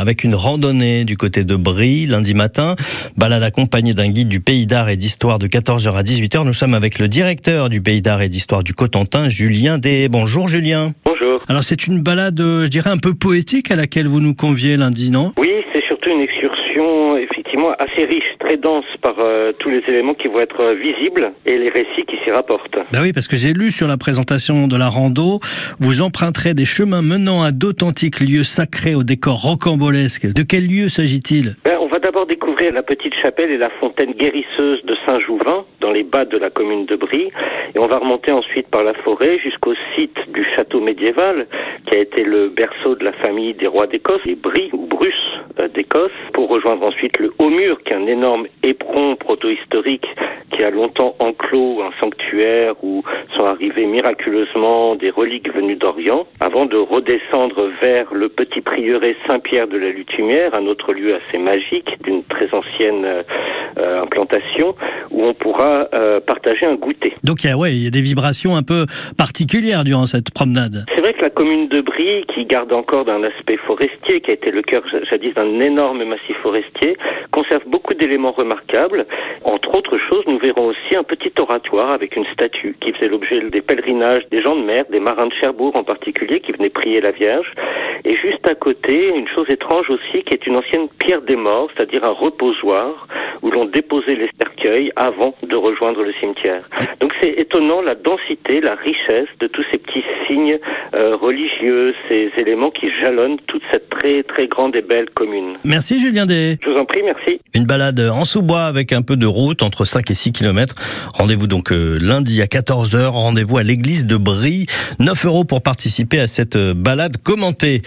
avec une randonnée du côté de Brie lundi matin. Balade accompagnée d'un guide du pays d'art et d'histoire de 14h à 18h. Nous sommes avec le directeur du pays d'art et d'histoire du Cotentin, Julien Des. Bonjour Julien. Bonjour. Alors c'est une balade, euh, je dirais, un peu poétique à laquelle vous nous conviez lundi, non? Oui, c'est surtout une excursion effectivement assez riche, très dense par euh, tous les éléments qui vont être euh, visibles et les récits qui s'y rapportent. Ben oui, parce que j'ai lu sur la présentation de la rando, vous emprunterez des chemins menant à d'authentiques lieux sacrés au décor rocambolesque. De quel lieu s'agit-il? Ben, on va d'abord découvrir la petite chapelle et la fontaine guérisseuse de Saint-Jouvin, dans les bas de la commune de Brie, et on va remonter ensuite par la forêt jusqu'au site du château médiéval, qui a été le berceau de la famille des rois d'Écosse, les Brie ou Bruce d'Écosse, pour rejoindre ensuite le Haut-Mur, qui est un énorme éperon proto-historique qui a longtemps enclos un sanctuaire où sont arrivées miraculeusement des reliques venues d'Orient, avant de redescendre vers le petit prieuré Saint-Pierre de la Lutumière, un autre lieu assez magique d'une très ancienne euh, implantation, où on pourra euh, partager un goûter. Donc il y, a, ouais, il y a des vibrations un peu particulières durant cette promenade. C'est vrai que la commune de Brie, qui garde encore d'un aspect forestier, qui a été le cœur jadis d'un énorme massif forestier, conserve beaucoup d'éléments remarquables. Entre autres choses, nous verrons aussi un petit oratoire avec une statue qui faisait l'objet des pèlerinages des gens de mer, des marins de Cherbourg en particulier, qui venaient prier la Vierge. Et juste à côté, une chose étrange aussi, qui est une ancienne pierre des morts, c'est-à-dire un reposoir où l'on déposait les cercueils avant de rejoindre le cimetière. Donc c'est étonnant la densité, la richesse de tous ces petits signes euh, religieux, ces éléments qui jalonnent toute cette très très grande et belle commune. Merci Julien Day. Je vous en prie, merci. Une balade en sous-bois avec un peu de route entre 5 et 6 km. Rendez-vous donc euh, lundi à 14h. Rendez-vous à l'église de Brie. 9 euros pour participer à cette euh, balade commentée.